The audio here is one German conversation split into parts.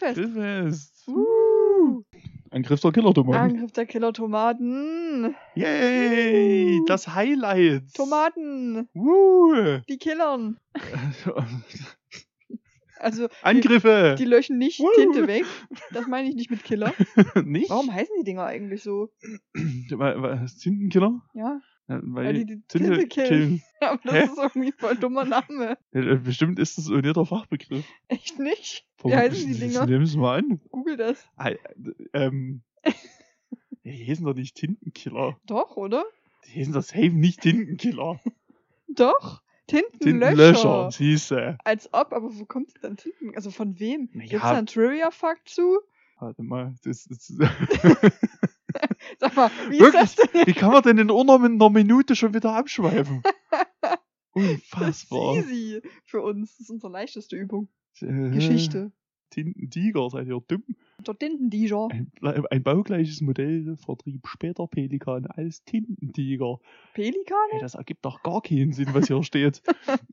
Grillfest. Grillfest. Uh, Angriff der Killer-Tomaten. Angriff der Killer-Tomaten. Yay! Das Highlight. Tomaten, Woo. die killern. Also, die, Angriffe. die löschen nicht Woo. Tinte weg. Das meine ich nicht mit Killer. Nicht? Warum heißen die Dinger eigentlich so? Tintenkiller? Ja, Ja, weil, Weil die die Tinte, Tinte killen. killen. aber das Hä? ist irgendwie voll ein dummer Name. Ja, äh, bestimmt ist das ein der Fachbegriff. Echt nicht? Wie heißen die Dinger? Nimm es mal an. Google das. Ei, ähm, die hießen doch nicht Tintenkiller. Doch, oder? Die hießen doch safe nicht Tintenkiller. Doch. Tintenlöscher. Tintenlöscher, siehste. Als ob, aber wo kommt denn Tinten? Also von wem? Na Gibt's ja. da einen Trivia-Fakt zu? Warte mal, das, das, Sag mal, wie Wirklich? das wie kann man denn in unter einer Minute schon wieder abschweifen? Das Unfassbar. ist easy für uns. Das ist unsere leichteste Übung. Äh, Geschichte. Tintentiger, seid ihr dumm? Der Tintendieger. Ein, ein baugleiches Modell vertrieb später Pelikan als Tintentiger. Pelikan? Ey, das ergibt doch gar keinen Sinn, was hier steht.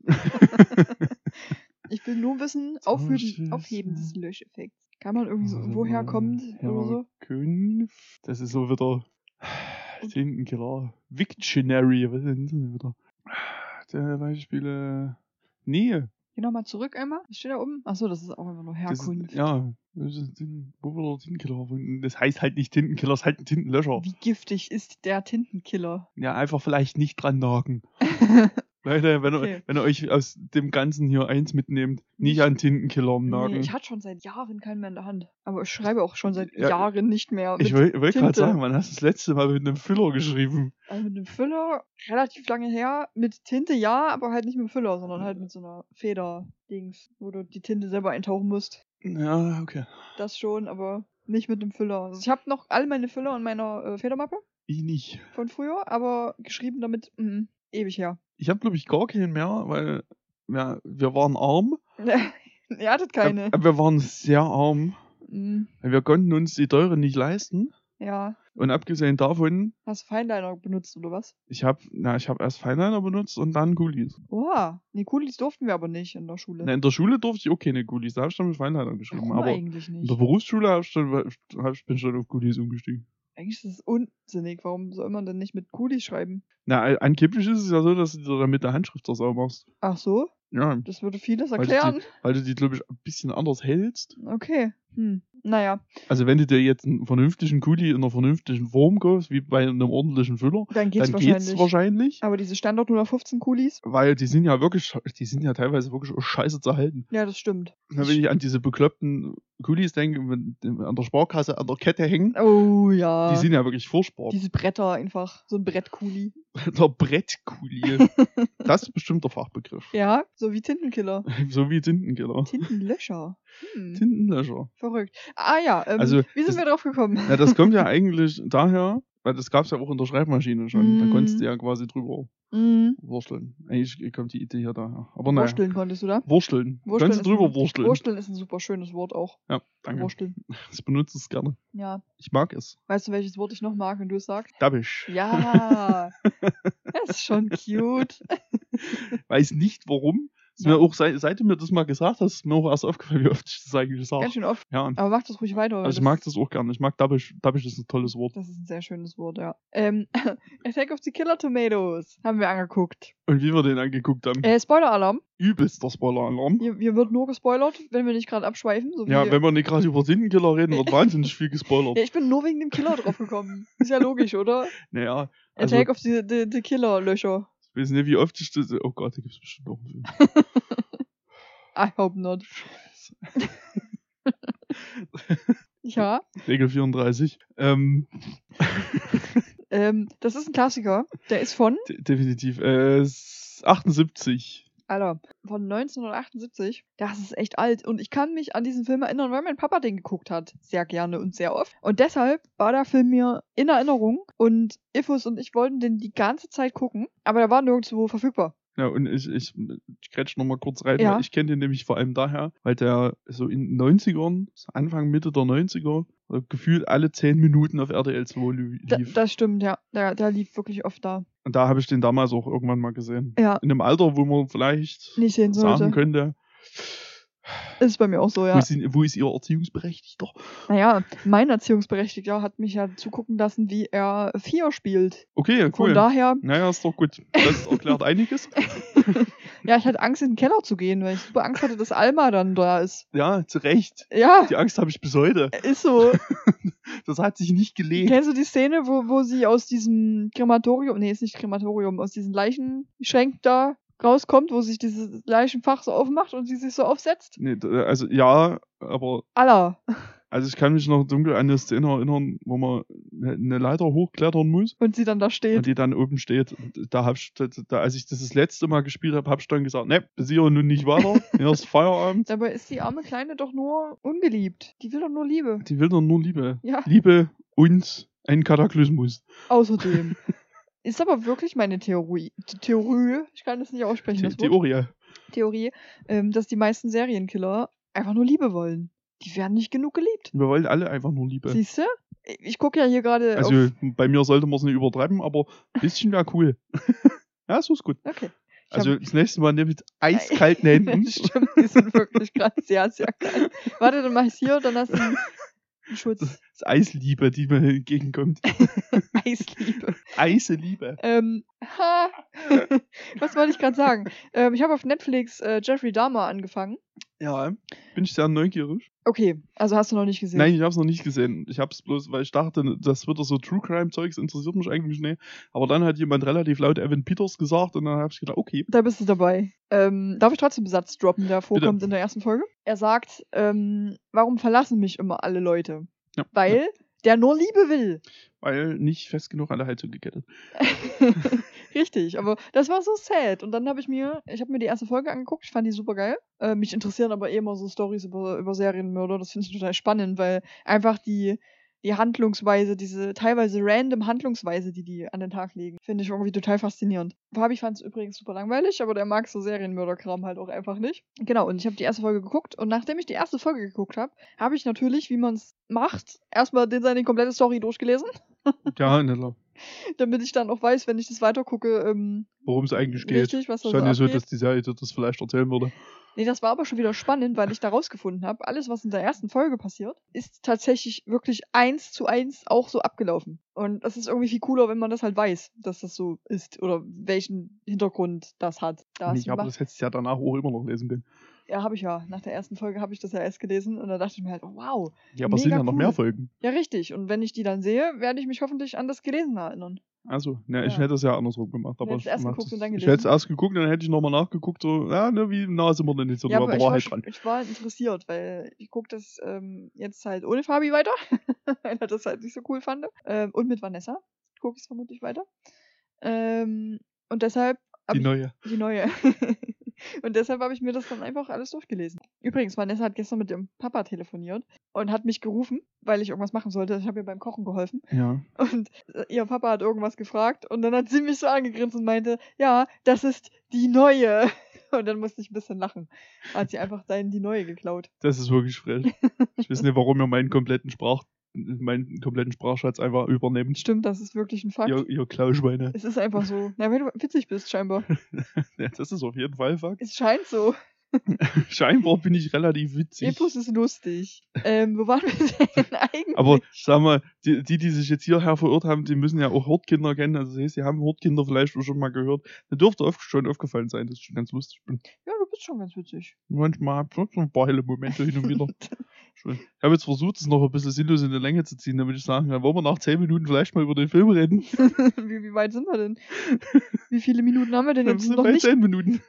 Ich will nur wissen, Aufheben. Aufheben des Löscheffekts. Kann man irgendwie so, Warte woher kommt oder so? Herkunft. Das ist so wieder Tintenkiller. Victionary, was ist denn das denn wieder? Der Beispiele. Nee, Geh nochmal zurück einmal. Was steht da oben? Achso, das ist auch einfach nur das Herkunft. ist, ja, das ist wird der Tintenkiller erfunden? Das heißt halt nicht Tintenkiller, das ist halt ein Tintenlöscher. Wie giftig ist der Tintenkiller? Ja, einfach vielleicht nicht dran nagen. Leute, wenn, Okay. ihr, wenn ihr euch aus dem Ganzen hier eins mitnehmt, nicht an Tintenkiller nagen. Nee, ich hatte schon seit Jahren keinen mehr in der Hand. Aber ich schreibe auch schon seit Ja, Jahren nicht mehr. ich wollte wollt gerade sagen, wann hast du das letzte Mal mit einem Füller geschrieben? Also mit einem Füller, relativ lange her. Mit Tinte ja, aber halt nicht mit dem Füller, sondern halt mit so einer Feder-Dings, wo du die Tinte selber eintauchen musst. Ja, okay. Das schon, aber nicht mit dem Füller. Also ich habe noch all meine Füller in meiner äh, Federmappe Ich nicht. von früher, aber geschrieben damit mm, ewig her. Ich habe, glaube ich, gar keinen mehr, weil ja, wir waren arm. Ihr hattet keine. Aber wir waren sehr arm. Weil Wir konnten uns die teuren nicht leisten. ja. Und abgesehen davon, Hast du Feinliner benutzt oder was? ich habe na, ich hab erst Feinliner benutzt und dann Gulis. Oha. Nee, Kulis durften wir aber nicht in der Schule. Na, in der Schule durfte ich auch keine Gulis, da habe ich dann mit Feinliner geschrieben. Warum aber eigentlich in nicht? der Berufsschule hab ich dann, hab ich, bin ich dann auf Gulis umgestiegen. Eigentlich ist das unsinnig. Warum soll man denn nicht mit Kulis schreiben? Na, angeblich ist es ja so, dass du dir dann mit der Handschrift das auch machst. Ach so? Ja, Das würde vieles Weil die- erklären. weil du die, glaube ich, ein bisschen anders hältst. Okay. Hm. Naja, Also wenn du dir jetzt einen vernünftigen Kuli in einer vernünftigen Form kaufst, wie bei einem ordentlichen Füller, dann geht's dann wahrscheinlich. geht's wahrscheinlich. Aber diese Standard 015 Kulis? Weil die sind ja wirklich, die sind ja teilweise wirklich scheiße zu halten. Ja, das stimmt. Wenn ich an diese bekloppten Kulis denke, die an der Sparkasse an der Kette hängen, Oh ja. die sind ja wirklich furchtbar. Diese Bretter einfach. So ein Brettkuli. der Brettkuli. das ist bestimmt der Fachbegriff. Ja, so wie Tintenkiller. So wie Tintenkiller. Tintenlöscher. Hm. Tintenlöscher. Verrückt. Ah ja, ähm, Also, wie sind das- wir drauf gekommen? Ja, das kommt ja eigentlich daher, weil das gab's ja auch in der Schreibmaschine schon. Da Mm. konntest du ja quasi drüber Mhm. wursteln. Eigentlich kommt die Idee hier daher. Aber naja. Wursteln konntest du da? Wursteln. Wursteln Kannst du ist drüber ein- wursteln. Wursteln ist ein super schönes Wort auch. Ja, danke. Wursteln. Ich benutze es gerne. Ja. Ich mag es. Weißt du, welches Wort ich noch mag, wenn du es sagst? Dabbisch. Ja. das ist schon cute. Weiß nicht warum. Ist Ja. mir auch, seit, seit du mir das mal gesagt hast, ist mir auch erst aufgefallen, wie oft ich das eigentlich Ganz sage. schön oft. Ja. Aber mach das ruhig weiter. Also ich mag das auch gerne. Ich mag Dabbisch. Dabbisch ist ein tolles Wort. Das ist ein sehr schönes Wort, ja. Ähm, Attack of the Killer Tomatoes haben wir angeguckt. Und wie wir den angeguckt haben. Äh, Spoiler-Alarm. Übelster Spoiler-Alarm. Hier, hier wird nur gespoilert, wenn wir nicht gerade abschweifen. So Ja, wenn wir nicht gerade über Tintenkiller reden, wird wahnsinnig viel gespoilert. ja, ich bin nur wegen dem Killer drauf gekommen. Ist ja logisch, oder? Naja, also Attack of the, the, the Killer-Löcher. Ich weiß nicht, wie oft ich das... Oh Gott, da gibt's bestimmt noch einen Film. I hope not. Ja, Regel 34. Ähm, ähm, das ist ein Klassiker. Der ist von, de definitiv. Äh, s- 78. Alter, von 1978. Das ist echt alt. Und ich kann mich an diesen Film erinnern, weil mein Papa den geguckt hat. Sehr gerne und sehr oft. Und deshalb war der Film mir in Erinnerung. Und Ifus und ich wollten den die ganze Zeit gucken. Aber der war nirgendwo verfügbar. Ja, und ich, ich, ich grätsch noch mal kurz rein, Ja. weil ich kenne den nämlich vor allem daher, weil der so in den 90ern, so Anfang, Mitte der 90er, äh, gefühlt alle 10 Minuten auf RTL 2 li- Da, lief. das stimmt, ja. Der, der lief wirklich oft da. und da habe ich den damals auch irgendwann mal gesehen. Ja, In einem Alter, wo man vielleicht nicht sehen sollte. sagen könnte, Ist bei mir auch so, Wo, ja. ist, wo ist ihr Erziehungsberechtigter? Naja, mein Erziehungsberechtigter hat mich ja zugucken lassen, wie er Vier spielt. Okay, Von cool. daher, Naja, ist doch gut. Das erklärt einiges. ja, ich hatte Angst, in den Keller zu gehen, weil ich super Angst hatte, dass Alma dann da ist. Ja, zu Recht. Ja, Die Angst habe ich bis heute. ist so. Das hat sich nicht gelegt. Kennst du die Szene, wo, wo sie aus diesem Krematorium, nee, ist nicht Krematorium, aus diesen Leichenschränken da rauskommt, wo sich dieses Leichenfach so aufmacht und sie sich so aufsetzt? Nee, d- also ja, aber Allah. also ich kann mich noch dunkel an eine Szene erinnern, wo man ne- eine Leiter hochklettern muss Und sie dann da und steht. die dann oben steht. Und Da hab ich, da, da, als ich das das letzte Mal gespielt habe, habe ich dann gesagt, ne, bis hier und nun nicht weiter. Erst Feierabend. Dabei ist die arme Kleine doch nur ungeliebt. Die will doch nur Liebe. Die will doch nur Liebe. Ja, Liebe und ein Kataklysmus. außerdem. ist aber wirklich meine Theorie, Theorie, ich kann das nicht aussprechen, The das. Theorie. Theorie, ähm, dass die meisten Serienkiller einfach nur Liebe wollen. Die werden nicht genug geliebt. Wir wollen alle einfach nur Liebe. Siehst du? Ich gucke ja hier gerade Also bei mir sollte man es nicht übertreiben, aber ein bisschen wäre cool. ja, so ist gut. Okay. Ich Also hab- das nächste Mal mit eiskalten Händen. Stimmt, die sind wirklich gerade sehr, sehr kalt. Warte, dann mach ich's hier und dann hast du Schutz. Das Eisliebe, die mir entgegenkommt. Eisliebe. Eiseliebe. Ähm, ha. Was wollte ich gerade sagen? Ähm, ich habe auf Netflix äh, Jeffrey Dahmer angefangen. Ja, bin ich sehr neugierig. Okay, also hast du noch nicht gesehen. Nein, ich habe es noch nicht gesehen. Ich habe es bloß, weil ich dachte, das wird so True Crime Zeugs interessiert mich eigentlich nicht. Aber dann hat jemand relativ laut Evan Peters gesagt und dann habe ich gedacht, okay. Da bist du dabei. Ähm, darf ich trotzdem einen Satz droppen, der vorkommt in der ersten Folge? Er sagt, ähm, warum verlassen mich immer alle Leute? Ja, Weil der nur Liebe will. Weil nicht fest genug an der Heizung gekettet. Richtig, aber das war so sad. Und dann habe ich mir, ich habe mir die erste Folge angeguckt, ich fand die super geil. Äh, mich interessieren aber eh immer so Stories über, über Serienmörder. Das finde ich total spannend, weil einfach die, die Handlungsweise, diese teilweise random Handlungsweise, die die an den Tag legen, finde ich irgendwie total faszinierend. Fabi fand es übrigens super langweilig, aber der mag so Serienmörderkram halt auch einfach nicht. Genau, und ich habe die erste Folge geguckt und nachdem ich die erste Folge geguckt habe, habe ich natürlich, wie man es macht, erstmal den seine komplette Story durchgelesen, Ja, ne, klar. damit ich dann auch weiß, wenn ich das weiter gucke, ähm, Worum es eigentlich geht. Richtig, was da Schon so nicht so, dass die Serie das vielleicht erzählen würde. Nee, das war aber schon wieder spannend, weil ich da rausgefunden habe, alles, was in der ersten Folge passiert, ist tatsächlich wirklich eins zu eins auch so abgelaufen. Und das ist irgendwie viel cooler, wenn man das halt weiß, dass das so ist oder welchen Hintergrund das hat. Da hast Nicht, du aber das hättest du ja danach auch immer noch lesen können. Ja, habe ich ja. Nach der ersten Folge habe ich das ja erst gelesen und da dachte ich mir halt, oh, wow. Ja, aber es sind ja noch cool. mehr Folgen. Ja, richtig. Und wenn ich die dann sehe, werde ich mich hoffentlich an das Gelesene erinnern. Also, ne, ich Ja. hätte es ja andersrum gemacht. Aber ich, erst mach geguckt und dann ich hätte es erst geguckt und dann hätte ich nochmal nachgeguckt, so, ja, ne, wie nah sind wir denn jetzt? Ja, aber ich war halt dran. ich war interessiert, weil ich gucke das ähm, jetzt halt ohne Fabi weiter, weil er das halt nicht so cool fand. Ähm, und mit Vanessa gucke ich es vermutlich weiter. Ähm, und deshalb Die ich, neue. die neue. und deshalb habe ich mir das dann einfach alles durchgelesen. Übrigens, Vanessa hat gestern mit ihrem Papa telefoniert und hat mich gerufen, weil ich irgendwas machen sollte. Ich habe ihr beim Kochen geholfen. Ja. Und äh, ihr Papa hat irgendwas gefragt und dann hat sie mich so angegrinst und meinte, ja, das ist die neue. Und dann musste ich ein bisschen lachen. Hat sie einfach deinen die neue geklaut. Das ist wirklich frech. ich weiß nicht, warum ihr meinen kompletten Sprach, meinen kompletten Sprachschatz einfach übernehmt. Stimmt, das ist wirklich ein Fakt. Ihr, ihr Klauschweine. Es ist einfach so. Na, wenn du witzig bist, scheinbar. ja, das ist auf jeden Fall Fakt. Es scheint so. Scheinbar bin ich relativ witzig. Epos ist lustig. Ähm, wo waren wir denn eigentlich? Aber sag mal, die, die, die sich jetzt hierher verirrt haben, die müssen ja auch Hortkinder kennen. Also das heißt, sie haben Hortkinder vielleicht auch schon mal gehört. Da dürfte oft schon aufgefallen sein, dass ich schon ganz lustig bin. ja, du bist schon ganz witzig. Manchmal hab ich schon ein paar helle Momente hin und wieder. Ich habe jetzt versucht, es noch ein bisschen sinnlos in die Länge zu ziehen, damit ich sagen kann, wollen wir nach 10 Minuten vielleicht mal über den Film reden? wie, wie weit sind wir denn? Wie viele Minuten haben wir denn Wir jetzt sind noch bei nicht? 10 Minuten.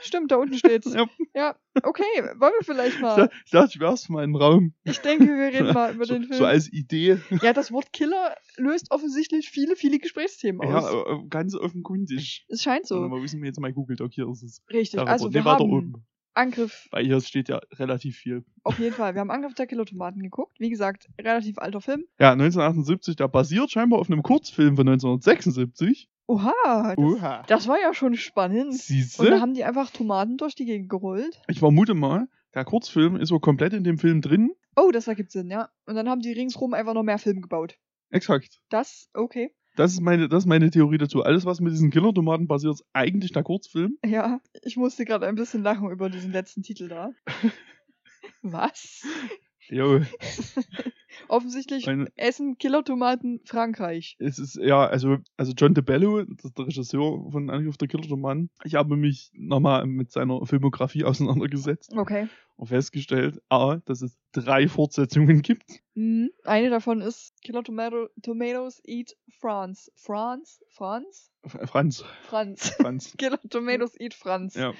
Stimmt, da unten steht's. Ja. Ja, okay, wollen wir vielleicht Ich mal. ich dachte, ich werf's mal in den Raum. Ich denke, wir reden mal über so, den Film. so als Idee. Ja, das Wort Killer löst offensichtlich viele, viele Gesprächsthemen Ja, aus. äh, ganz offenkundig. es scheint So. Mal wissen wir jetzt mal Google Doc hier ist es. Richtig. darüber. Also Nee, wir weiter haben oben. Angriff, Weil hier steht ja relativ viel. auf jeden Fall. Wir haben Angriff der Kilotomaten geguckt. Wie gesagt, relativ alter Film. Ja, 1978, der basiert scheinbar auf einem Kurzfilm von 1976. Oha, das, Oha. das war ja schon spannend. Und da Siehste? haben die einfach Tomaten durch die Gegend gerollt. Ich vermute mal, der Kurzfilm ist so komplett in dem Film drin. Oh, das ergibt Sinn, ja. Und dann haben die ringsrum einfach noch mehr Film gebaut. Exakt. Das, okay. Das ist meine, das ist meine Theorie dazu. Alles, was mit diesen Killer-Tomaten passiert, ist eigentlich der Kurzfilm. Ja, ich musste gerade ein bisschen lachen über diesen letzten Titel da. Was? Jo, Offensichtlich Meine- essen Killertomaten Frankreich. es ist, ja, also, also John DeBello, das ist der Regisseur von Angriff der Killer-Tomaten. Ich habe mich nochmal mit seiner Filmografie auseinandergesetzt Okay. und festgestellt, A, dass es drei Fortsetzungen gibt. Mhm. Eine davon ist Killer Tomato Tomatoes Eat France. France? France? Franz, Franz. Franz. Killer Tomatoes Eat Franz. ja.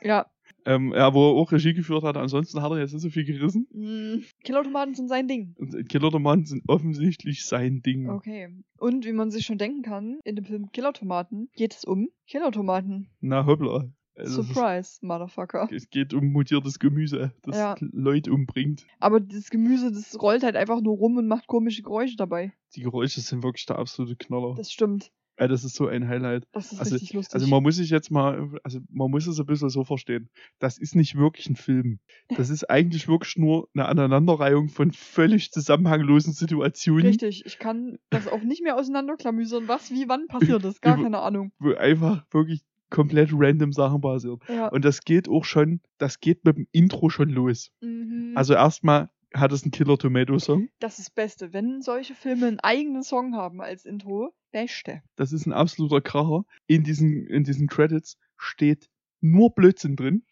Ja. Ähm, ja, wo er auch Regie geführt hat. Ansonsten hat er jetzt nicht so viel gerissen. Mhm. Killertomaten sind sein Ding. Und Killer-Tomaten sind offensichtlich sein Ding. Okay. Und wie man sich schon denken kann, in dem Film Killertomaten geht es um Killertomaten. Na hoppla. Also es ist- Surprise, Motherfucker. Es geht um mutiertes Gemüse, das Ja. Leute umbringt. Aber das Gemüse, das rollt halt einfach nur rum und macht komische Geräusche dabei. Die Geräusche sind wirklich der absolute Knaller. Das stimmt. Ja, das ist so ein Highlight. Das ist Also- richtig lustig. Also man muss sich jetzt mal, also man muss es ein bisschen so verstehen. Das ist nicht wirklich ein Film. Das ist eigentlich wirklich nur eine Aneinanderreihung von völlig zusammenhanglosen Situationen, Richtig, ich kann das auch nicht mehr auseinanderklamüsern, was wie wann passiert ist. Gar keine Ahnung. wo einfach wirklich komplett random Sachen passieren. Ja. Und das geht auch schon, das geht mit dem Intro schon los. Mhm. Also erstmal hat es einen Killer Tomato Song. das ist das Beste. Wenn solche Filme einen eigenen Song haben als Intro, beste. Das ist ein absoluter Kracher. In diesen, in diesen Credits steht nur Blödsinn drin.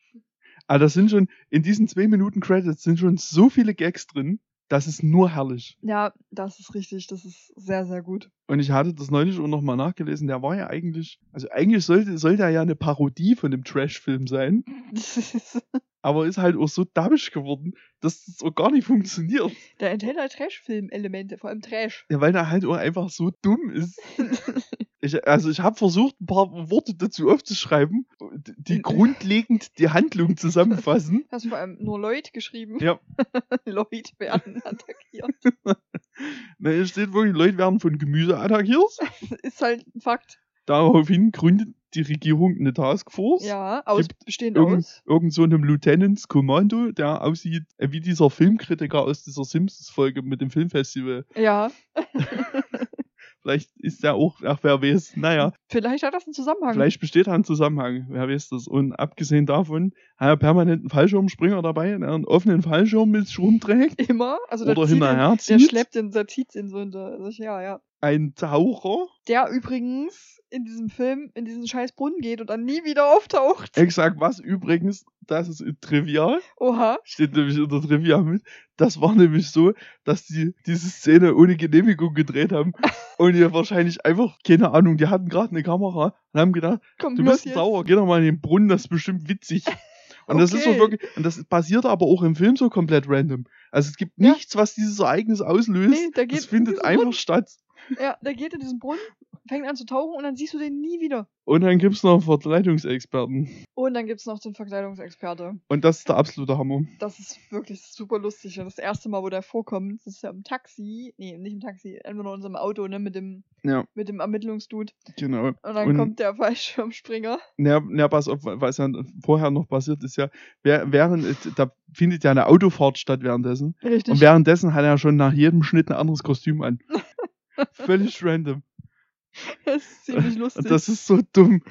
Aber das sind schon, in diesen zwei Minuten Credits sind schon so viele Gags drin. Das ist nur herrlich. Ja, das ist richtig. Das ist sehr, sehr gut. Und ich hatte das neulich auch nochmal nachgelesen. Der war ja eigentlich, also eigentlich sollte, sollte er ja eine Parodie von dem Trash-Film sein. Aber ist halt auch so dabisch geworden, dass das auch gar nicht funktioniert. Der enthält halt Trash-Film-Elemente, vor allem Trash. Ja, weil er halt auch einfach so dumm ist. Ich, also ich habe versucht, ein paar Worte dazu aufzuschreiben, die grundlegend die Handlung zusammenfassen. Hast du vor allem nur Leute geschrieben? Ja. Leute werden attackiert. Na, hier steht wirklich, Leute werden von Gemüse attackiert. ist halt ein Fakt. Daraufhin gründet die Regierung eine Taskforce. Ja, aus, bestehend Irgend, aus. irgend so einem Lieutenants Kommando, der aussieht äh, wie dieser Filmkritiker aus dieser Simpsons-Folge mit dem Filmfestival. Ja, Vielleicht ist der auch, ach wer weiß, naja, vielleicht hat das einen Zusammenhang. vielleicht besteht da ein Zusammenhang, wer weiß das. Und abgesehen davon, hat er permanent einen Fallschirmspringer dabei, der einen offenen Fallschirm mit sich rumträgt Immer. Also der oder zieht den, hinterher der zieht. schleppt den, zieht den so hinter sich, ja, ja. Ein Taucher, Der übrigens in diesem Film in diesen scheiß Brunnen geht und dann nie wieder auftaucht. exakt was übrigens, das ist trivial, Oha. steht nämlich in der Trivia mit. Das war nämlich so, dass die diese Szene ohne Genehmigung gedreht haben und die wahrscheinlich einfach, keine Ahnung, die hatten gerade eine Kamera und haben gedacht, Komm, du bist ein sauer, geh doch mal in den Brunnen, das ist bestimmt witzig. Und das ist so Okay. wirklich, und das passiert aber auch im Film so komplett random. Also es gibt Ja. nichts, was dieses Ereignis auslöst. Nee, der geht das findet einfach Brunnen. statt. Ja, der geht in diesen Brunnen, fängt an zu tauchen und dann siehst du den nie wieder. Und dann gibt's noch Verkleidungsexperten. Und dann gibt's noch den Verkleidungsexperte. Und das ist der absolute Hammer. Das ist wirklich super lustig. Und das erste Mal, wo der vorkommt, das ist ja im Taxi. Nee, nicht im Taxi, einfach nur in unserem Auto, ne, mit dem, Ja, mit dem Ermittlungsdude. genau. Und dann Und- kommt der Fallschirmspringer. Na, na, pass auf, was ja vorher noch passiert ist, ja, während, da findet ja eine Autofahrt statt währenddessen. Richtig. Und währenddessen hat er schon nach jedem Schnitt ein anderes Kostüm an. Völlig random. das ist ziemlich lustig. Das ist so dumm.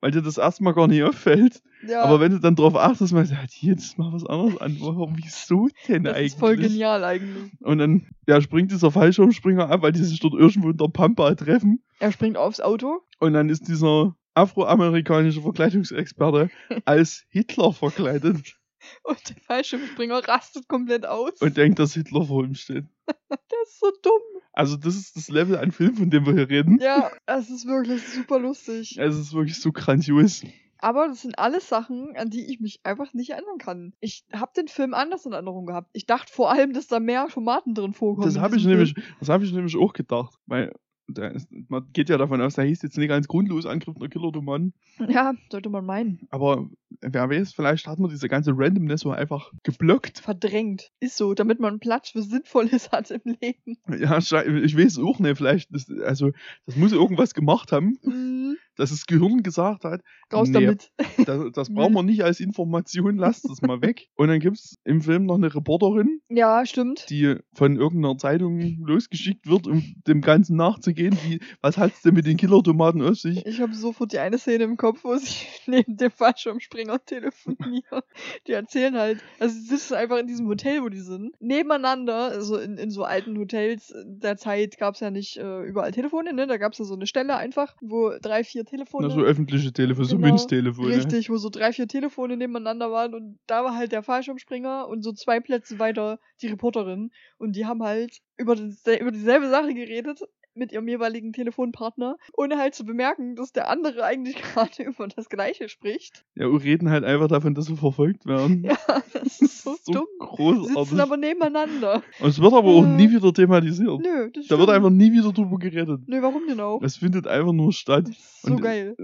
Weil dir das erstmal gar nicht auffällt. ja, Aber wenn du dann drauf achtest, meinst du, er hat jedes Mal was anderes an. Warum, wieso denn das eigentlich? ist voll genial eigentlich. Und dann ja, springt dieser Fallschirmspringer ab, weil die sich dort irgendwo in der Pampa treffen. Er springt aufs Auto. Und dann ist dieser afroamerikanische Verkleidungsexperte als Hitler verkleidet Und der Fallschirmspringer rastet komplett aus. und denkt, dass Hitler vor ihm steht. das ist so dumm. Also das ist das Level an Film, von dem wir hier reden. Ja, das ist wirklich super lustig. Es ist wirklich so grandios. Aber das sind alles Sachen, an die ich mich einfach nicht erinnern kann. Ich habe den Film anders in Erinnerung gehabt. Ich dachte vor allem, dass da mehr Tomaten drin vorkommen. Das habe ich diesem nämlich, das habe ich nämlich auch gedacht. Weil ist, man geht ja davon aus, da hieß jetzt nicht ganz grundlos Angriff der Killer-Tomaten. Ja, sollte man meinen. Aber wer weiß, vielleicht hat man diese ganze Randomness so einfach geblockt. Verdrängt. Ist so, damit man Platz für Sinnvolles hat im Leben. Ja, ich weiß auch nicht, vielleicht, das, also, das muss irgendwas gemacht haben, Mhm. Dass das Gehirn gesagt hat, Raus nee, damit. das, das brauchen wir nicht als Information, lasst das mal weg. Und dann gibt's im Film noch eine Reporterin, Ja, stimmt. die von irgendeiner Zeitung losgeschickt wird, um dem Ganzen nachzugehen. Wie, was hat's denn mit den Killertomaten auf sich? Ich habe sofort die eine Szene im Kopf, wo sie neben dem Fallschirmspringer telefonieren. Die erzählen halt, also sie sitzen einfach in diesem Hotel, wo die sind, nebeneinander, also in, in so alten Hotels der Zeit gab's ja nicht äh, überall Telefone, ne? Da gab's ja so eine Stelle einfach, wo drei, vier Telefone. Na, so öffentliche Telefone, so Genau, Münztelefone. Richtig, wo so drei, vier Telefone nebeneinander waren und da war halt der Fallschirmspringer und so zwei Plätze weiter die Reporterin und die haben halt über, das, über dieselbe Sache geredet mit ihrem jeweiligen Telefonpartner, ohne halt zu bemerken, dass der andere eigentlich gerade über das Gleiche spricht. Ja, und reden halt einfach davon, dass wir verfolgt werden. Ja, das ist so, so dumm. großartig. Sitzen aber nebeneinander. Und es wird aber auch Äh. nie wieder thematisiert. Nö, das Da stimmt. wird einfach nie wieder drüber geredet. Nö, warum denn auch? Es findet einfach nur statt. So Und, geil.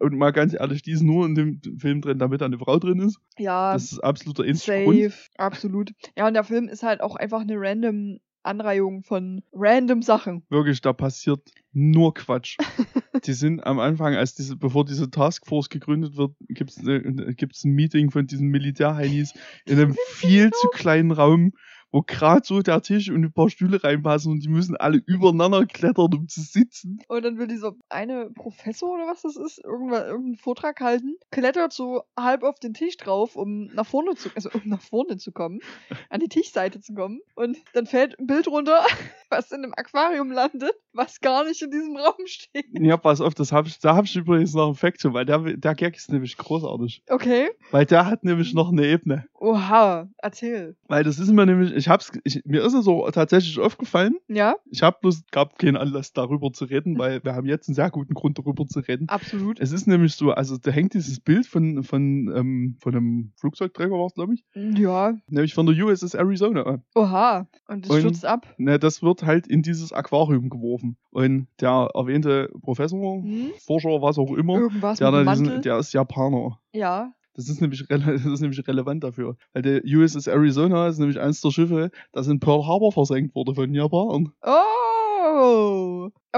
Und mal ganz ehrlich, die ist nur in dem Film drin, damit da eine Frau drin ist. Ja, Das ist absoluter Grund. safe. Absolut. Ja, und der Film ist halt auch einfach eine random Anreihung von random Sachen. Wirklich, da passiert nur Quatsch. die sind am Anfang, als diese, bevor diese Taskforce gegründet wird, gibt es gibt's ein Meeting von diesen Militärheinis in einem viel zu kleinen Raum, wo gerade so der Tisch und ein paar Stühle reinpassen und die müssen alle übereinander klettern, um zu sitzen. Und dann will dieser eine Professor oder was das ist, irgendwann irgendeinen Vortrag halten, klettert so halb auf den Tisch drauf, um nach vorne zu, also um nach vorne zu kommen, an die Tischseite zu kommen. Und dann fällt ein Bild runter, was in einem Aquarium landet, was gar nicht in diesem Raum steht. Ja, pass auf, das hab ich, da habe ich übrigens noch einen Fact zu, weil der, der Gag ist nämlich großartig. Okay. Weil der hat nämlich noch eine Ebene. Oha, erzähl. Weil das ist mir nämlich, ich hab's, ich, mir ist es so tatsächlich aufgefallen. Ja, Ich habe bloß, gab keinen Anlass darüber zu reden, weil wir haben jetzt einen sehr guten Grund darüber zu reden. absolut. Es ist nämlich so, also da hängt dieses Bild von, von, ähm, von einem Flugzeugträger, war es, glaube ich, Ja, nämlich von der USS Arizona. oha. Und das stürzt ab. Ne, das wird halt in dieses Aquarium geworfen. Und der erwähnte Professor, Hm? Forscher, was auch immer, Irgendwas der, mit diesen, der ist Japaner. ja. Das ist, nämlich das ist nämlich relevant dafür. Weil der USS Arizona ist nämlich eins der Schiffe, das in Pearl Harbor versenkt wurde von Japan. Oh,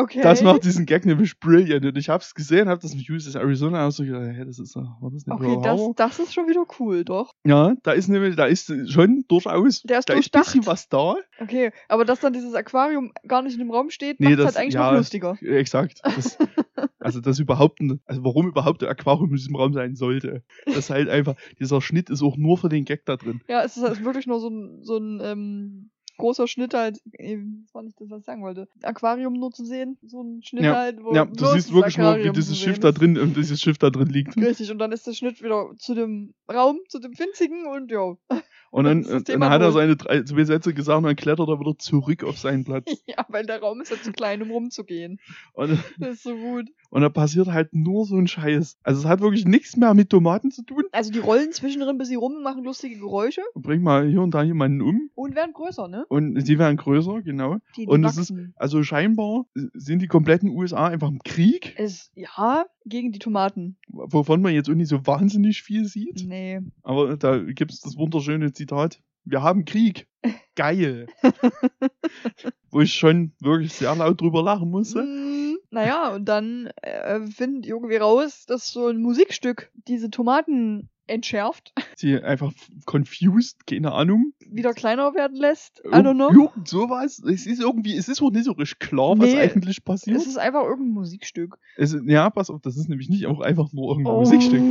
okay. Das macht diesen Gag nämlich brilliant. Und ich hab's gesehen, hab das mit USS Arizona und so gedacht, hey, das ist, äh, war das nicht Okay, das, das ist schon wieder cool, doch. Ja, da ist nämlich, da ist schon durchaus, ist da ist ein bisschen was da. Okay, aber dass dann dieses Aquarium gar nicht in dem Raum steht, Nee, macht das- halt eigentlich ja. noch lustiger. Exakt. Das, also das überhaupt, ein- also warum überhaupt ein Aquarium in diesem Raum sein sollte. Das ist halt einfach, dieser Schnitt ist auch nur für den Gag da drin. Ja, es ist halt wirklich nur so ein, so ein ähm, großer Schnitt halt. äh, Das war nicht das, was ich sagen wollte. Aquarium nur zu sehen, so ein Schnitt Ja, halt, wo Ja, du siehst wirklich nur, wie Aquarium dieses Schiff da drin, ähm, dieses Schiff da drin liegt. Richtig, und dann ist der Schnitt wieder zu dem Raum, zu dem Winzigen und ja. Und dann, das äh, dann hat er seine drei, zwei Sätze gesagt und dann klettert er wieder zurück auf seinen Platz. Ja, weil der Raum ist ja zu klein, um rumzugehen. Und, Das ist so gut. und da passiert halt nur so ein Scheiß. Also es hat wirklich nichts mehr mit Tomaten zu tun. Also die rollen zwischendrin bis sie rum, machen lustige Geräusche Bring mal hier und da jemanden um. und werden größer, ne? Und die werden größer, genau. Die, die Und es ist, also scheinbar sind die kompletten USA einfach im Krieg, Es, ja, gegen die Tomaten. wovon man jetzt auch nicht so wahnsinnig viel sieht. Nee. Aber da gibt's das wunderschöne Zitat. Wir haben Krieg. Geil. Wo ich schon wirklich sehr laut drüber lachen musste. Mm, naja, und dann äh, findet irgendwie raus, dass so ein Musikstück diese Tomaten entschärft, Die einfach confused, keine Ahnung. wieder kleiner werden lässt. I don't know. Irgend sowas. Es ist irgendwie, es ist auch nicht so richtig klar, was Nee, eigentlich passiert. Es ist einfach irgendein Musikstück. Es, ja, pass auf, das ist nämlich nicht auch einfach nur irgendein Oh. Musikstück.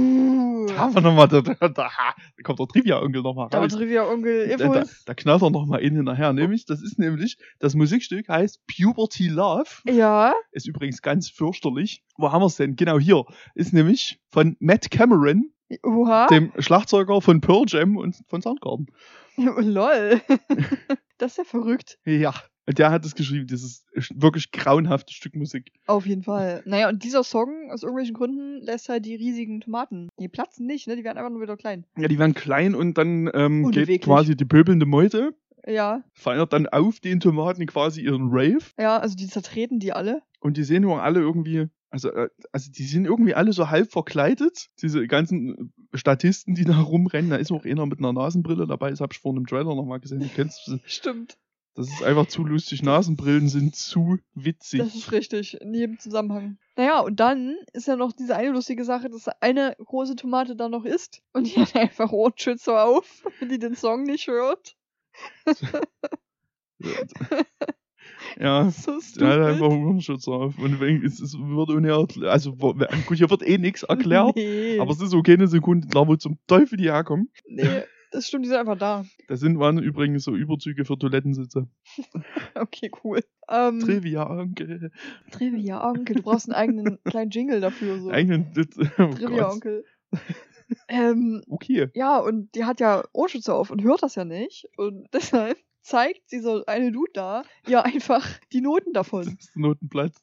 Da haben wir nochmal, da, da, da, da kommt der Trivia-Onkel nochmal Da raus. Trivia Onkel Da, da, Infos. da knallt er nochmal in hinterher. Nämlich, das ist nämlich, das Musikstück heißt Puberty Love. Ja. Ist übrigens ganz fürchterlich. Wo haben wir es denn? Genau hier. Ist nämlich von Matt Cameron, Oha. dem Schlagzeuger von Pearl Jam und von Soundgarden. Lol. das ist ja verrückt. Ja. Der hat es geschrieben, dieses wirklich grauenhafte Stück Musik. Auf jeden Fall. Naja, und dieser Song, aus irgendwelchen Gründen, lässt halt die riesigen Tomaten. Die platzen nicht, ne? Die werden einfach nur wieder klein. Ja, die werden klein und dann ähm, geht quasi die pöbelnde Meute, Ja. feiert dann auf den Tomaten quasi ihren Rave. Ja, also die zertreten die alle. Und die sehen nur alle irgendwie, also, äh, also die sind irgendwie alle so halb verkleidet. Diese ganzen Statisten, die da rumrennen. Da ist auch einer mit einer Nasenbrille dabei. Das habe ich vor einem Trailer nochmal gesehen. Du kennst, Stimmt. Das ist einfach zu lustig. Nasenbrillen sind zu witzig. Das ist richtig, in jedem Zusammenhang. Naja, und dann ist ja noch diese eine lustige Sache, dass eine große Tomate da noch isst und die hat einfach Ohrenschützer auf, wenn die den Song nicht hört. Ja, so er hat einfach Ohrenschutz auf. Und wenn, es, es wird ohne Erkl- also hier wird eh nichts erklärt, Nee, aber es ist okay eine Sekunde klar, wo zum Teufel die herkommen. nee, das stimmt, die sind einfach da. Das sind waren übrigens so Überzüge für Toilettensitze. Okay, cool. Ähm, Trivia, Onkel. Trivia Onkel, du brauchst einen eigenen kleinen Jingle dafür. So. Eigenen, oh Trivia. Onkel. ähm, Okay. ja, und die hat ja Ohrschützer auf und hört das ja nicht. Und deshalb zeigt dieser eine Dude da ihr einfach die Noten Das davon. der Notenblatt.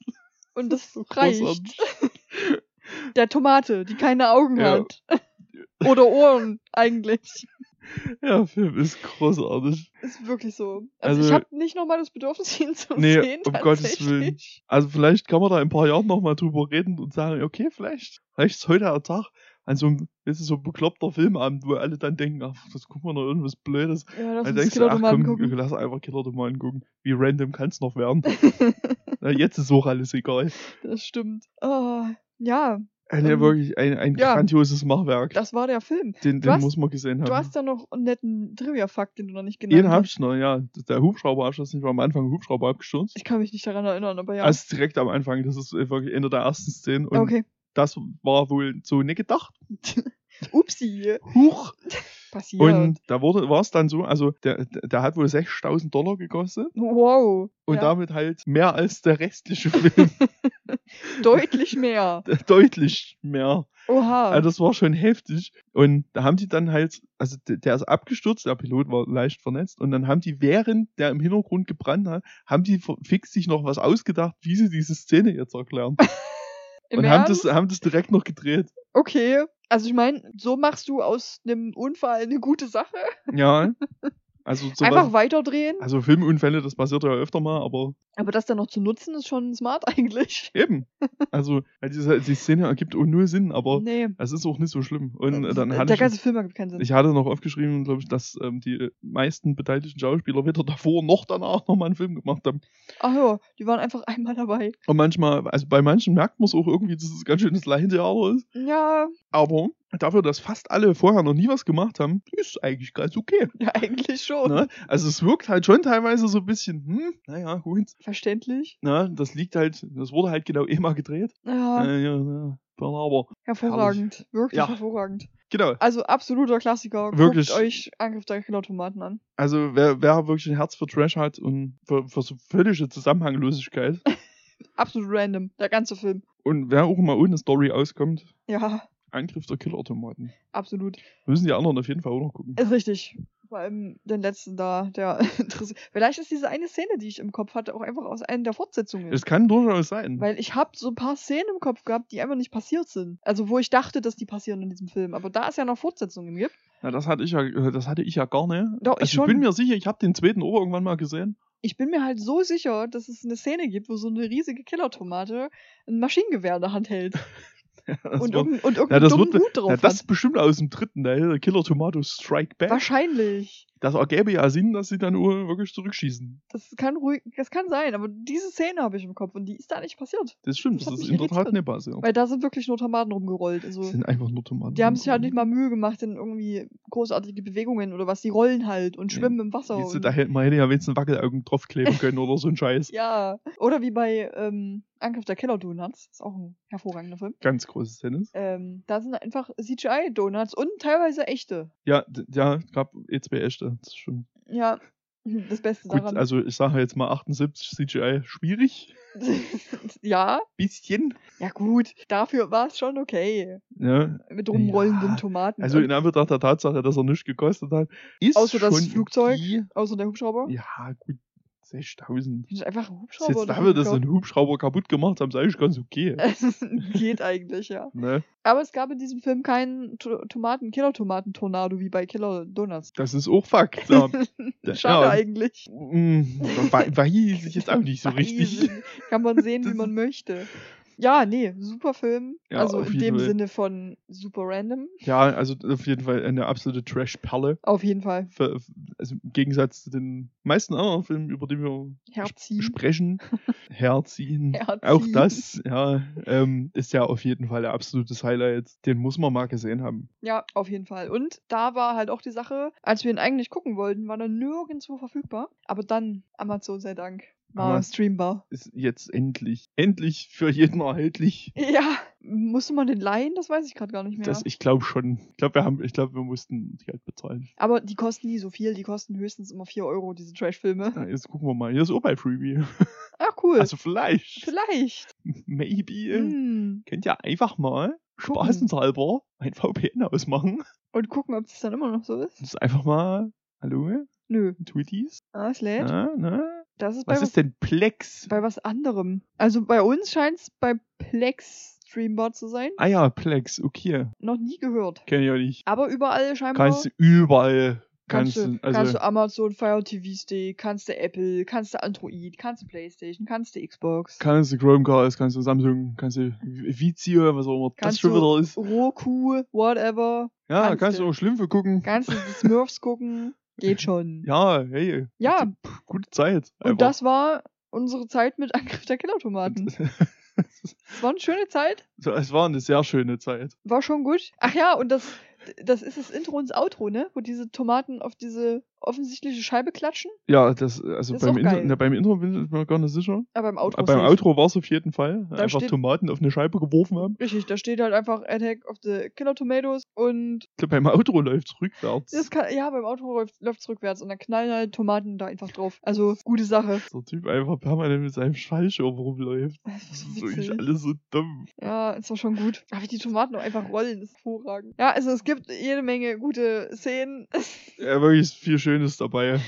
Und das So reicht. Der Tomate, die keine Augen Ja. hat. Oder Ohren eigentlich. Ja, Film ist großartig. Ist wirklich so. Also, Also- ich habe nicht nochmal das Bedürfnis, ihn zu Nee, sehen. um Gottes. Willen. Also vielleicht kann man da in ein paar Jahren nochmal drüber reden und sagen, okay, vielleicht, vielleicht ist heute der Tag an so einem, ist so ein bekloppter Filmabend, wo alle dann denken, ach, das gucken wir noch irgendwas Blödes. Ja, lass Dann uns denkst du, ach komm, gucken. lass einfach Killertomaten gucken. Wie random kann's noch werden? Na, jetzt ist auch alles egal. das stimmt. Oh, ja, Ein, Ähm, wirklich ein, ein ja. grandioses Machwerk. das war der Film. den den hast- muss man gesehen haben. Du hast da noch einen netten Trivia-Fakt, den du noch nicht genannt Den hab hast. ich noch, ja. Der Hubschrauberabschuss, nicht war am Anfang Hubschrauber abgestürzt. Ich kann mich nicht daran erinnern, aber ja. Also direkt am Anfang, das ist wirklich eine der ersten Szenen. Und okay. Das war wohl so nicht gedacht. Upsi. Huch! Passiert. Und da wurde, war es dann so, also der, der hat wohl 6.000 Dollar gekostet wow. und ja, damit halt mehr als der restliche Film. deutlich mehr. Deutlich mehr. Oha. Also das war schon heftig. Und da haben die dann halt, also der ist abgestürzt, der Pilot war leicht vernetzt und dann haben die, während der im Hintergrund gebrannt hat, haben die fix sich noch was ausgedacht, wie sie diese Szene jetzt erklären. Im und haben das, haben das direkt noch gedreht. Okay. Also ich meine, so machst du aus einem Unfall eine gute Sache. Ja. Also sowas, Einfach weiterdrehen. also Filmunfälle, das passiert ja öfter mal, aber Aber das dann noch zu nutzen, ist schon smart eigentlich. eben. Also diese, die Szene ergibt auch null Sinn, aber nee. es ist auch nicht so schlimm. Und Äh, dann der hatte ich, ganze Film ergibt keinen Sinn. ich hatte noch aufgeschrieben, glaube ich, dass ähm, die meisten beteiligten Schauspieler weder davor noch danach nochmal einen Film gemacht haben. Ach ja, die waren einfach einmal dabei. Und manchmal, also bei manchen merkt man es auch irgendwie, dass es ganz schönes Laientheater ist. Ja, Aber dafür, dass fast alle vorher noch nie was gemacht haben, ist eigentlich ganz okay. ja, eigentlich schon. Ne? Also es wirkt halt schon teilweise so ein bisschen, hm, naja, gut. Verständlich. Na, das liegt halt, das wurde halt genau eh mal gedreht. Ja, Äh, ja, ja, aber hervorragend. Wirklich Ja. hervorragend. genau. Also absoluter Klassiker. Wirklich. Guckt euch Angriff der Killertomaten an. Also wer, wer wirklich ein Herz für Trash hat und für, für so völlige Zusammenhanglosigkeit Absolut random. Der ganze Film. und wer auch mal ohne Story auskommt, Ja, Angriff der Killerautomaten. absolut. Müssen die anderen auf jeden Fall auch noch gucken. Ist richtig. Vor allem den letzten da, der interessiert. Vielleicht ist diese eine Szene, die ich im Kopf hatte, auch einfach aus einer der Fortsetzungen. Es kann durchaus sein. Weil ich habe so ein paar Szenen im Kopf gehabt, die einfach nicht passiert sind. Also wo ich dachte, dass die passieren in diesem Film. Aber da es ja noch Fortsetzungen gibt. Na, das hatte ich ja, das hatte ich ja gar nicht. Doch, ich also schon. bin mir sicher, ich habe den zweiten auch irgendwann mal gesehen. Ich bin mir halt so sicher, dass es eine Szene gibt, wo so eine riesige Killertomate ein Maschinengewehr in der Hand hält. Und, irgendein, und ja, irgendeinen das wird, Hut drauf ja, das bestimmt aus dem dritten der Killer Tomato Strike Back. Wahrscheinlich. Das ergäbe ja Sinn, dass sie dann wirklich zurückschießen. Das kann ruhig, das kann sein, aber diese Szene habe ich im Kopf und die ist da nicht passiert. Das stimmt, Das das, ist in der Tat nicht passiert. Weil da sind wirklich nur Tomaten rumgerollt. Also, Das sind einfach nur Tomaten. die haben sich halt nicht mal Mühe gemacht in irgendwie großartige Bewegungen oder was. Die rollen halt und schwimmen im Wasser. Du, da hätte man hätte ja wenigstens Wackelaugen draufkleben können oder so ein Scheiß. ja. Oder wie bei ähm, Angriff der Killer Donuts. Ist auch ein hervorragender Film. Ganz großes Tennis. Ähm, da sind einfach CGI-Donuts und teilweise echte. Ja, ja, gab E2 echte. Das ist schon Ja, das Beste gut. daran. Also ich sage jetzt mal 78 CGI schwierig. ja, Bisschen. ja gut. Dafür war es schon okay. Ja. Mit rumrollenden Ja, Tomaten. Also in Anbetracht der Tatsache, dass er nichts gekostet hat, ist Außer das Flugzeug. Okay. außer der Hubschrauber. Ja, gut. 6000. Das ist einfach ein Das Hubschrauber. ist jetzt dass sie gekauft. einen Hubschrauber kaputt gemacht haben, ist eigentlich ganz okay. Geht eigentlich, ja. ne? Aber es gab in diesem Film keinen To Tomaten, Killer-Tomaten-Tornado wie bei Killer Donuts. Das ist auch Fakt. Ja. Schade ja. eigentlich. Mm, wei- Weiß ich jetzt auch nicht so richtig. Kann man sehen, wie Das man möchte. Ja, nee, super Film. Ja, also in dem Fall. Sinne von super random. Ja, also auf jeden Fall eine absolute Trash-Perle. Auf jeden Fall. Für- Also im Gegensatz zu den meisten anderen Filmen, über die wir Herziehen. sprechen, herziehen. Auch Herziehen. das, ja, ähm, ist ja auf jeden Fall ein absolutes Highlight. Den muss man mal gesehen haben. Ja, auf jeden Fall. Und da war halt auch die Sache, als wir ihn eigentlich gucken wollten, war er nirgendwo verfügbar. Aber dann, Amazon sei Dank, war streambar. Ist jetzt endlich, endlich für jeden erhältlich. Ja, musste man den leihen? Das weiß ich gerade gar nicht mehr. Das, ich glaube schon. Ich glaube, wir haben, ich glaube, wir mussten Geld bezahlen. Aber die kosten nie so viel, die kosten höchstens immer 4 Euro, diese Trash-Filme. Na, jetzt gucken wir mal. Hier ist auch bei Freebie. Ah, cool. Also vielleicht. Vielleicht. Maybe. Hm. Könnt ihr einfach mal Gucken. spaßenshalber ein VPN ausmachen. Und gucken, ob das dann immer noch so ist. Das ist einfach mal. Hallo? Nö. Tweeties? Ah, es lädt. Na, na? Das ist Was was, ist denn Plex? bei was anderem. Also bei uns scheint es bei Plex streambar zu sein. Ah ja, Plex, okay. Noch nie gehört. Kenn ich auch nicht. Aber überall scheinbar. Kannst du überall. Kannst, Kannst, du, also, kannst du Amazon Fire TV Stick, kannst du Apple, kannst du Android, kannst du Playstation, kannst du Xbox, kannst du Chromecast, kannst du Samsung, kannst du Vizio, was auch immer das Kannst schon du- wieder ist. Roku, whatever. Ja, kannst kannst, du. du auch Schlümpfe gucken. Kannst du die Smurfs gucken. Geht schon. Ja, hey. Ja. Gute Zeit. Und das war unsere Zeit mit Angriff der Killertomaten. Es war eine schöne Zeit. es war eine sehr schöne Zeit. War schon gut. Ach ja, und das, das ist das Intro und das Outro, ne? Wo diese Tomaten auf diese offensichtliche Scheibe klatschen. Ja, das, also Das beim, Intro, ne, beim Intro bin ich mir gar nicht sicher. Aber beim Outro. Aber beim. Outro war es auf jeden Fall. Da einfach steht- Tomaten auf eine Scheibe geworfen haben. Richtig, da steht halt einfach Attack of the Killer Tomatoes und Ich glaube, beim Outro läuft es rückwärts. das kann, ja, beim Outro läuft läuft's rückwärts und dann knallen halt Tomaten da einfach drauf. Also, gute Sache. Der Typ einfach permanent mit seinem Schallschirm rumläuft. Das Das ist so wirklich alles so dumm. Ja, ist doch schon gut. Aber wie die Tomaten auch einfach rollen, ist hervorragend. Ja, also es gibt jede Menge gute Szenen. Ja, wirklich viel Schönes dabei.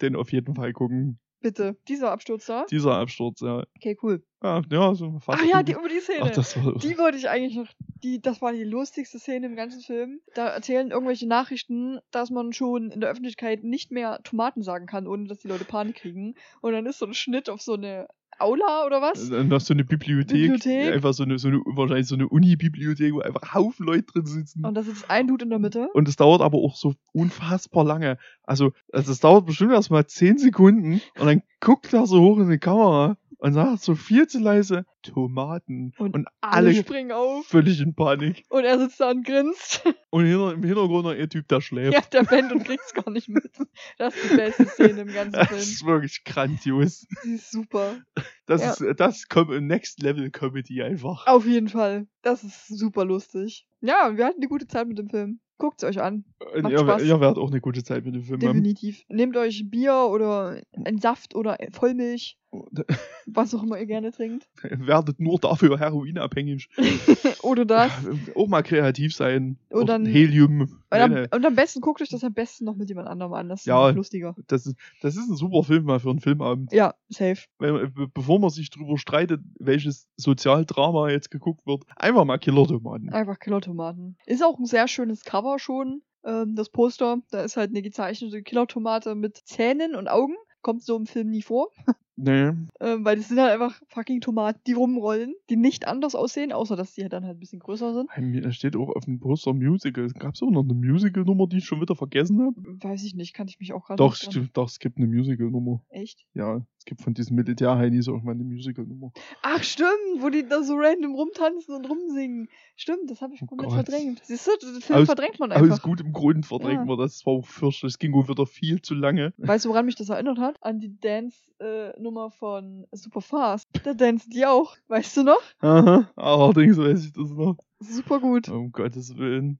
Den auf jeden Fall gucken. Bitte. Dieser Absturz da. Dieser Absturz, ja. Okay, cool. Ja, ja so fast. Ach ja, die, über die Szene. Ach, das war. Die wollte ich eigentlich noch, die, das war die lustigste Szene im ganzen Film. Da erzählen irgendwelche Nachrichten, dass man schon in der Öffentlichkeit nicht mehr Tomaten sagen kann, ohne dass die Leute Panik kriegen. Und dann ist so ein Schnitt auf so eine Aula oder was? Dann hast du eine Bibliothek, Bibliothek. einfach so eine, so eine wahrscheinlich so eine Uni-Bibliothek, wo einfach Haufen Leute drin sitzen. Und da sitzt ein Dude in der Mitte. Und es dauert aber auch so unfassbar lange. Also, also es dauert bestimmt erst mal 10 Sekunden und dann guckt er so hoch in die Kamera und sagt so viel zu leise Tomaten. Und, Und alle, alle springen auf. völlig in Panik. Und er sitzt da und grinst. Und im Hintergrund noch ein Typ, der schläft. ja, der pennt und kriegt's gar nicht mit. Das ist die beste Szene im ganzen Das Film. ist wirklich grandios. Die ist super. Das Ja. ist das ist Com- Next Level Comedy einfach. Auf jeden Fall. Das ist super lustig. Ja, wir hatten eine gute Zeit mit dem Film. Guckt's euch an. Macht ihr, Spaß. ihr werdet auch eine gute Zeit mit dem Film haben. Definitiv. Nehmt euch Bier oder einen Saft oder Vollmilch, was auch immer ihr gerne trinkt. werdet nur dafür heroinabhängig. oder das. Auch mal kreativ sein. Und Auch dann- Helium. Und am, und am besten guckt euch das am besten noch mit jemand anderem an. Das ist Ja. lustiger. das, ist, das ist ein super Film mal für einen Filmabend. Ja, safe. Weil, be- bevor man sich drüber streitet, welches Sozialdrama jetzt geguckt wird, einfach mal Killer-Tomaten. Einfach Killertomaten. Ist auch ein sehr schönes Cover schon. Ähm, das Poster, da ist halt eine gezeichnete Killertomate mit Zähnen und Augen. Kommt so im Film nie vor. Nee. Ähm, weil das sind halt einfach fucking Tomaten, die rumrollen, die nicht anders aussehen, außer dass die halt dann halt ein bisschen größer sind. Mir steht auch auf dem Poster Musical. Gab es auch noch eine Musical-Nummer, die ich schon wieder vergessen habe? Weiß ich nicht, kann ich mich auch gerade Doch, stimmt, doch, es gibt eine Musical-Nummer. Echt? Ja, es gibt von diesen Militär-Heinis irgendwann eine Musical-Nummer. Ach stimmt, wo die da so random rumtanzen und rumsingen. Stimmt, das habe ich Oh komplett Gott. verdrängt. Siehst du, den Film Aus- verdrängt man Aus einfach. gutem Grund verdrängt Ja. man das. Das war auch fürchterlich. Es ging auch wieder viel zu lange. Weißt du, woran mich das erinnert hat? An die Dance-Nummer von Super Fast. Da dancen die auch. Weißt du noch? Aha, allerdings weiß ich das noch. Super gut. Um Gottes Willen.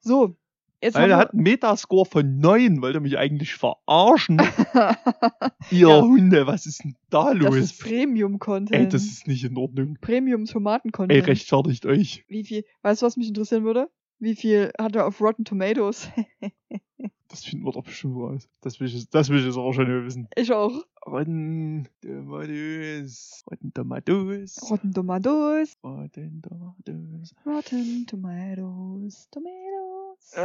So, jetzt er haben hat einen Metascore von 9. Wollt ihr mich eigentlich verarschen? Ihr Ja. Hunde, was ist denn da das los? ist Premium-Content. Ey, das ist nicht in Ordnung. Ey, Premium-Tomaten-Content. rechtfertigt euch. Wie viel... Weißt du, was mich interessieren würde? Wie viel hat er auf Rotten Tomatoes? Das finden wir doch bestimmt raus. Das will ich, das will ich jetzt aber schon wissen. ich auch. Rotten Tomatoes. Rotten Tomatoes. Rotten Tomatoes. Rotten Tomatoes. Rotten Tomatoes. Tomatoes. Äh,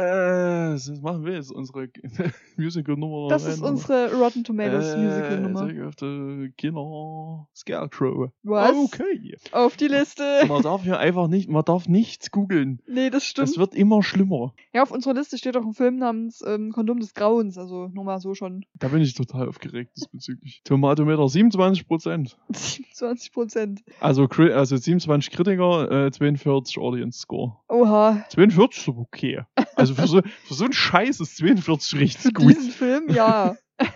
das machen wir jetzt unsere Musical-Nummer. Das ist unsere Rotten Tomatoes äh, Musical-Nummer. Auf der Kinder Scarecrow. Was? Okay. Auf die Liste. Man darf hier einfach nicht, man darf nichts googeln. Nee, das stimmt. Das wird immer schlimmer. ja, auf unserer Liste steht auch ein Film namens ähm, Kondom des Grauens. Also nur mal so schon Da bin ich total aufgeregt diesbezüglich. Tomatometer 27%. 27 Prozent. Also, also 27 Kritiker, äh, 42 Audience Score. Oha. 42 ist okay. Also für so, für so einen Scheiß ist 42 Für richtig gut. diesen Film, ja.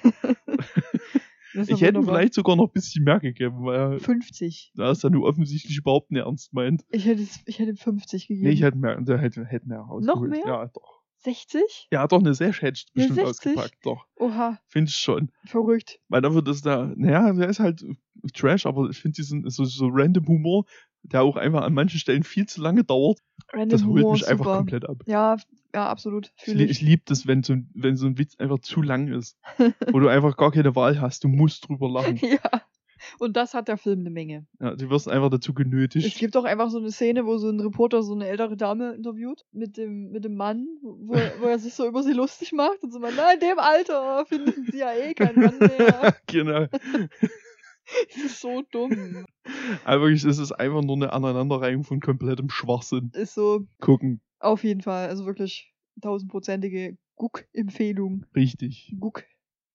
Ich hätte wunderbar. vielleicht sogar noch ein bisschen mehr gegeben, weil 50. da ist er nur offensichtlich überhaupt nicht ernst meint. Ich hätte, ich hätte ihm 50 gegeben. Nee, ich hätte mehr, der hätte, hätte mehr rausgeholt. mehr? Ja, doch. 60? Ja, doch, eine sehr hätte bestimmt 60? ausgepackt, doch. Oha, Finde ich schon. verrückt. Weil dafür, dass da, naja, der ist halt Trash, aber ich finde diesen, so, so random Humor, der auch einfach an manchen Stellen viel zu lange dauert, Random das holt Humor, mich einfach super. komplett ab. Ja, ja, absolut. Ich, ich. ich liebe das, wenn so, ein, wenn so ein Witz einfach zu lang ist. wo du einfach gar keine Wahl hast. Du musst drüber lachen. ja. Und das hat der Film eine Menge. Ja, du wirst einfach dazu Es genötigt. gibt auch einfach so eine Szene, wo so ein Reporter so eine ältere Dame interviewt mit dem, mit dem Mann, wo, er- wo er sich so über sie lustig macht und so meint, na, in dem Alter finden sie ja eh keinen Mann mehr. genau. Das ist so dumm. Aber wirklich, es ist einfach nur eine Aneinanderreihung von komplettem Schwachsinn. Ist so, Gucken. auf jeden Fall, also wirklich tausendprozentige Guck-Empfehlung. Richtig. Guck.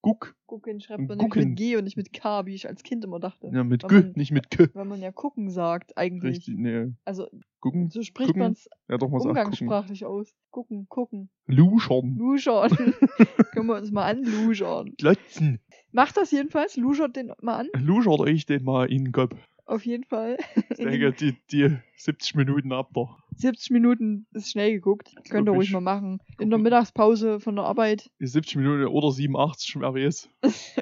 Guck. Gucken schreibt man nämlich gucken. mit G und nicht mit K, wie ich als Kind immer dachte. Ja, mit G, nicht mit K. Weil man ja gucken sagt, eigentlich. Richtig, nee. Also, Gucken. so spricht man es Ja, doch, gucken. umgangssprachlich aus. Gucken, gucken. Luschern. Luschern. Können wir uns mal anluschern. Glotzen. Macht das jedenfalls, luschert den mal an. Luschert euch den mal in den Kopf. Auf jeden Fall. Ich denke, die, die 70 Minuten ab da. 70 Minuten ist schnell geguckt. Könnt ihr ruhig mal machen. In der Mittagspause von der Arbeit. Die 70 Minuten oder 87, wer weiß.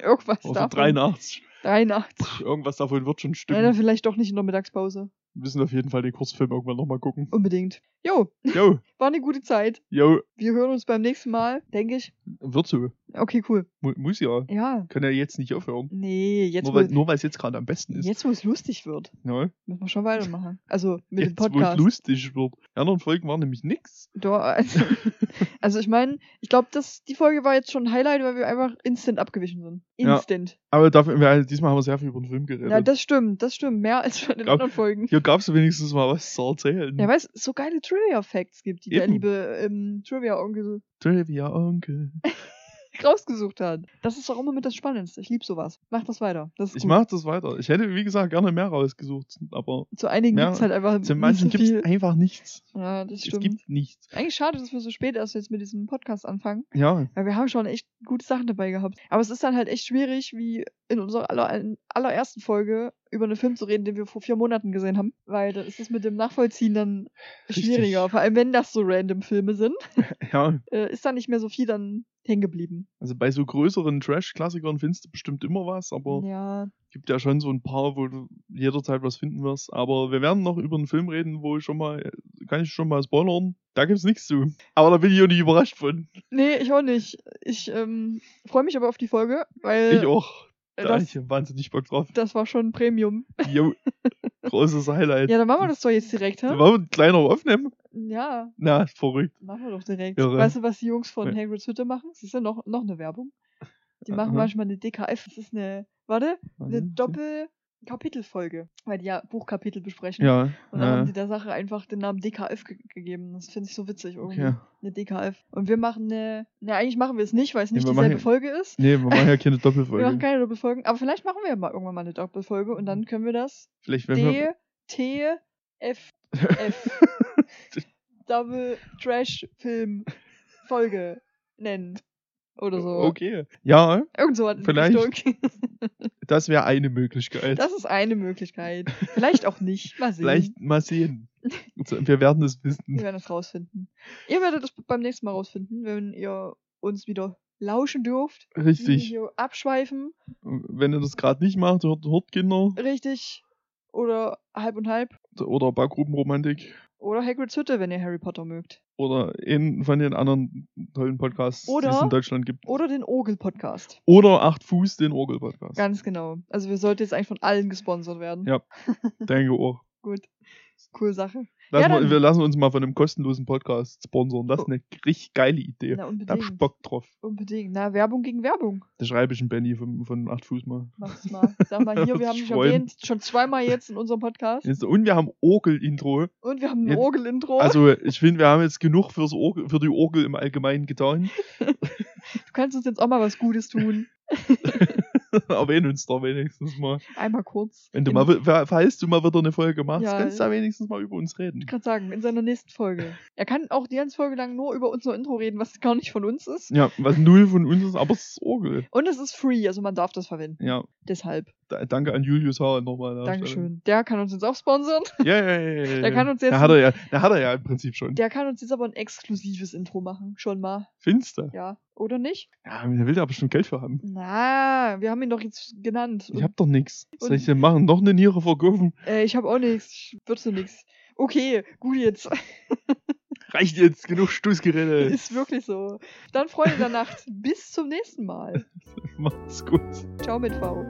Irgendwas Oder davon. 83. 83. Irgendwas davon wird schon Ja, stimmen. dann vielleicht doch nicht in der Mittagspause. Wir müssen auf jeden Fall den Kurzfilm irgendwann nochmal gucken. Unbedingt. Jo, Jo, war eine gute Zeit. jo, Wir hören uns beim nächsten Mal, denke ich. wird so. Okay, cool. Mu muss ja. Ja. Kann ja jetzt nicht aufhören. Nee, jetzt, nur weil nur weil es jetzt gerade am besten ist. jetzt wo es lustig wird, Ja, müssen wir schon weitermachen. Also mit jetzt, dem wo es Podcast. lustig wird. Die anderen Folgen waren nämlich nix. Doch, also, also ich meine, ich glaube, die Folge war jetzt schon ein Highlight, weil wir einfach instant abgewichen sind. Ja. Instant. Aber dafür, wir, diesmal haben wir sehr viel über den Film geredet. Ja, das stimmt, das stimmt. Mehr als schon in Glaub- anderen Folgen. Hier gab es wenigstens mal was zu erzählen. Ja, weil es so geile Trivia-Facts gibt, die der Eben. liebe ähm, Trivia-Onkel Trivia Onkel. rausgesucht hat. Das ist doch immer mit das Spannendste. Ich liebe sowas. Mach das weiter. Das Ich gut. mach das weiter. Ich hätte, wie gesagt, gerne mehr rausgesucht. Aber Zu einigen Ja, gibt's halt einfach zu nicht manchen so gibt es einfach nichts. Ja, das Es stimmt. gibt nichts. Eigentlich schade, dass wir so spät erst jetzt mit diesem Podcast anfangen. Ja, Weil wir haben schon echt gute Sachen dabei gehabt. Aber es ist dann halt echt schwierig, wie in unserer aller, allerersten Folge über einen Film zu reden, den wir vor vier Monaten gesehen haben. Weil dann ist es mit dem Nachvollziehen dann Richtig. schwieriger. Vor allem, wenn das so random Filme sind, ja. äh, ist da nicht mehr so viel dann hängen geblieben. Also bei so größeren Trash-Klassikern findest du bestimmt immer was, aber Ja, gibt ja schon so ein paar, wo du jederzeit was finden wirst. Aber wir werden noch über einen Film reden, wo ich schon mal, kann ich schon mal spoilern, da gibt's nichts zu. Aber da bin ich auch nicht überrascht von. nee, ich auch nicht. Ich ähm, freue mich aber auf die Folge, weil Ich auch. Äh, Da das, ich wahnsinnig Bock drauf. das war schon Premium. Jo. Großes Highlight. Ja, dann machen wir das doch jetzt direkt, hä? wollen wir ein kleiner aufnehmen? Ja, Na, verrückt. machen wir doch direkt. Irre. Weißt du, was die Jungs von Ja. Hagrid's Hütte machen? Das ist ja noch, noch eine Werbung. Die machen Aha. manchmal eine DKF. Das ist eine, warte, eine Mhm. Doppel-Kapitelfolge, weil die ja Buchkapitel besprechen. Ja. Und dann haben die ja. der Sache einfach den Namen DKF ge gegeben. Das finde ich so witzig irgendwie. Okay. Eine DKF. Und wir machen eine, ne, eigentlich machen wir es nicht, weil es Nee, nicht wir dieselbe machen- Folge ist. Nee, wir machen ja keine Wir Doppelfolge. machen keine Doppelfolgen, aber vielleicht machen wir ja mal irgendwann mal eine Doppelfolge und dann können wir das Vielleicht wenn wir. D, T, F, F. Double Trash Film Folge nennen. Oder so. Okay. Ja, Irgend so Vielleicht. Richtung. das wäre eine Möglichkeit. Das ist eine Möglichkeit. Vielleicht auch nicht. Mal sehen. Vielleicht mal sehen. Wir werden es Wir wissen. werden es rausfinden. Ihr werdet es beim nächsten Mal rausfinden, wenn ihr uns wieder lauschen dürft. wir Richtig. Abschweifen. Wenn ihr das gerade nicht macht, hört, hört Kinder Richtig. Oder halb und halb. oder Backgrubenromantik Oder Hagrid's Hütte, wenn ihr Harry Potter mögt. oder einen von den anderen tollen Podcasts, die es Oder- in Deutschland gibt. Oder den Ogel-Podcast. Oder Acht Fuß, den Orgel-Podcast. Ganz genau. Also wir sollten jetzt eigentlich von allen gesponsert werden. Ja. Danke auch. Gut. Cool Sache. Lassen Ja, wir, wir lassen uns mal von einem kostenlosen Podcast sponsern. Das ist eine richtig geile Idee. Na, Da hab ich unbedingt. Bock drauf. Unbedingt. Na, Werbung gegen Werbung. Da schreibe ich einen Benny von, von 8 Fuß mal. Mach's mal. Sag mal hier, wir haben Ich dich erwähnt, schon zweimal jetzt in unserem Podcast. Jetzt- Und wir haben Orgel-Intro. Und wir haben ein Orgel-Intro. Also ich finde, wir haben jetzt genug fürs Orgel, für die Orgel im Allgemeinen getan. du kannst uns jetzt auch mal was Gutes tun. Erwähnen uns da wenigstens mal. Einmal kurz. Wenn du In- mal, falls du mal wieder eine Folge machst, Ja. kannst du da wenigstens mal über uns reden. Ich kann sagen, in seiner nächsten Folge. Er kann auch die ganze Folge lang nur über unser Intro reden, was gar nicht von uns ist. Ja, was null von uns ist, aber es ist Orgel. Und es ist free, also man darf das verwenden. Ja, Deshalb. da, danke an Julius H. nochmal. an der Dankeschön. Der kann uns jetzt auch sponsern. Ja, ja, ja, ja, ja. Der kann uns jetzt- Da hat er ja, da hat er ja im Prinzip schon. Der kann uns jetzt aber ein exklusives Intro machen. Schon mal. Findest du? Ja. Oder nicht? Ja, der will da bestimmt Geld für haben. Na, wir haben ihn doch jetzt genannt. Ich hab doch nix. Soll und- ich denn machen? Noch eine Niere verkaufen? äh, ich hab auch nichts. Ich würde nichts. Okay, gut jetzt. Reicht jetzt, genug Stoßgeräte. Ist wirklich so. Dann Freunde der Nacht. Bis zum nächsten Mal. Macht's gut. Ciao mit V.